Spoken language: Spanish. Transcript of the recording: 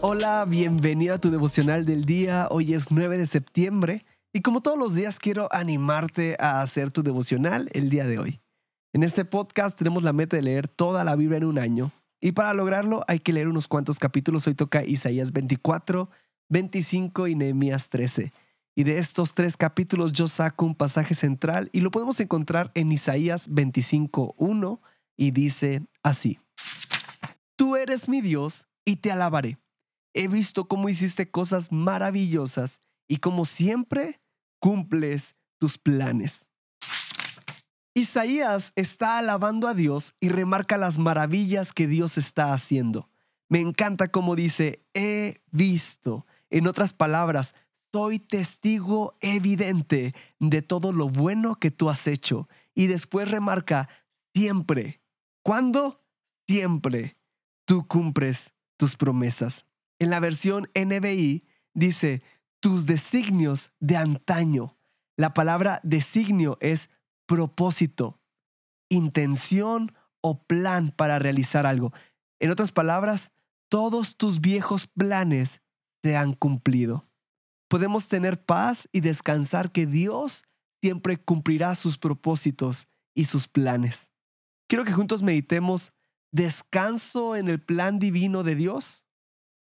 Hola, bienvenido a tu devocional del día. Hoy es 9 de septiembre y como todos los días quiero animarte a hacer tu devocional el día de hoy. En este podcast tenemos la meta de leer toda la Biblia en un año y para lograrlo hay que leer unos cuantos capítulos. Hoy toca Isaías 24, 25 y Nehemías 13. Y de estos tres capítulos yo saco un pasaje central y lo podemos encontrar en Isaías 25, 1 y dice así. Tú eres mi Dios y te alabaré he visto cómo hiciste cosas maravillosas y como siempre cumples tus planes. Isaías está alabando a Dios y remarca las maravillas que Dios está haciendo. Me encanta cómo dice, he visto. En otras palabras, soy testigo evidente de todo lo bueno que tú has hecho. Y después remarca, siempre. ¿Cuándo? Siempre. Tú cumples tus promesas. En la versión NBI dice, tus designios de antaño. La palabra designio es propósito, intención o plan para realizar algo. En otras palabras, todos tus viejos planes se han cumplido. Podemos tener paz y descansar que Dios siempre cumplirá sus propósitos y sus planes. Quiero que juntos meditemos descanso en el plan divino de Dios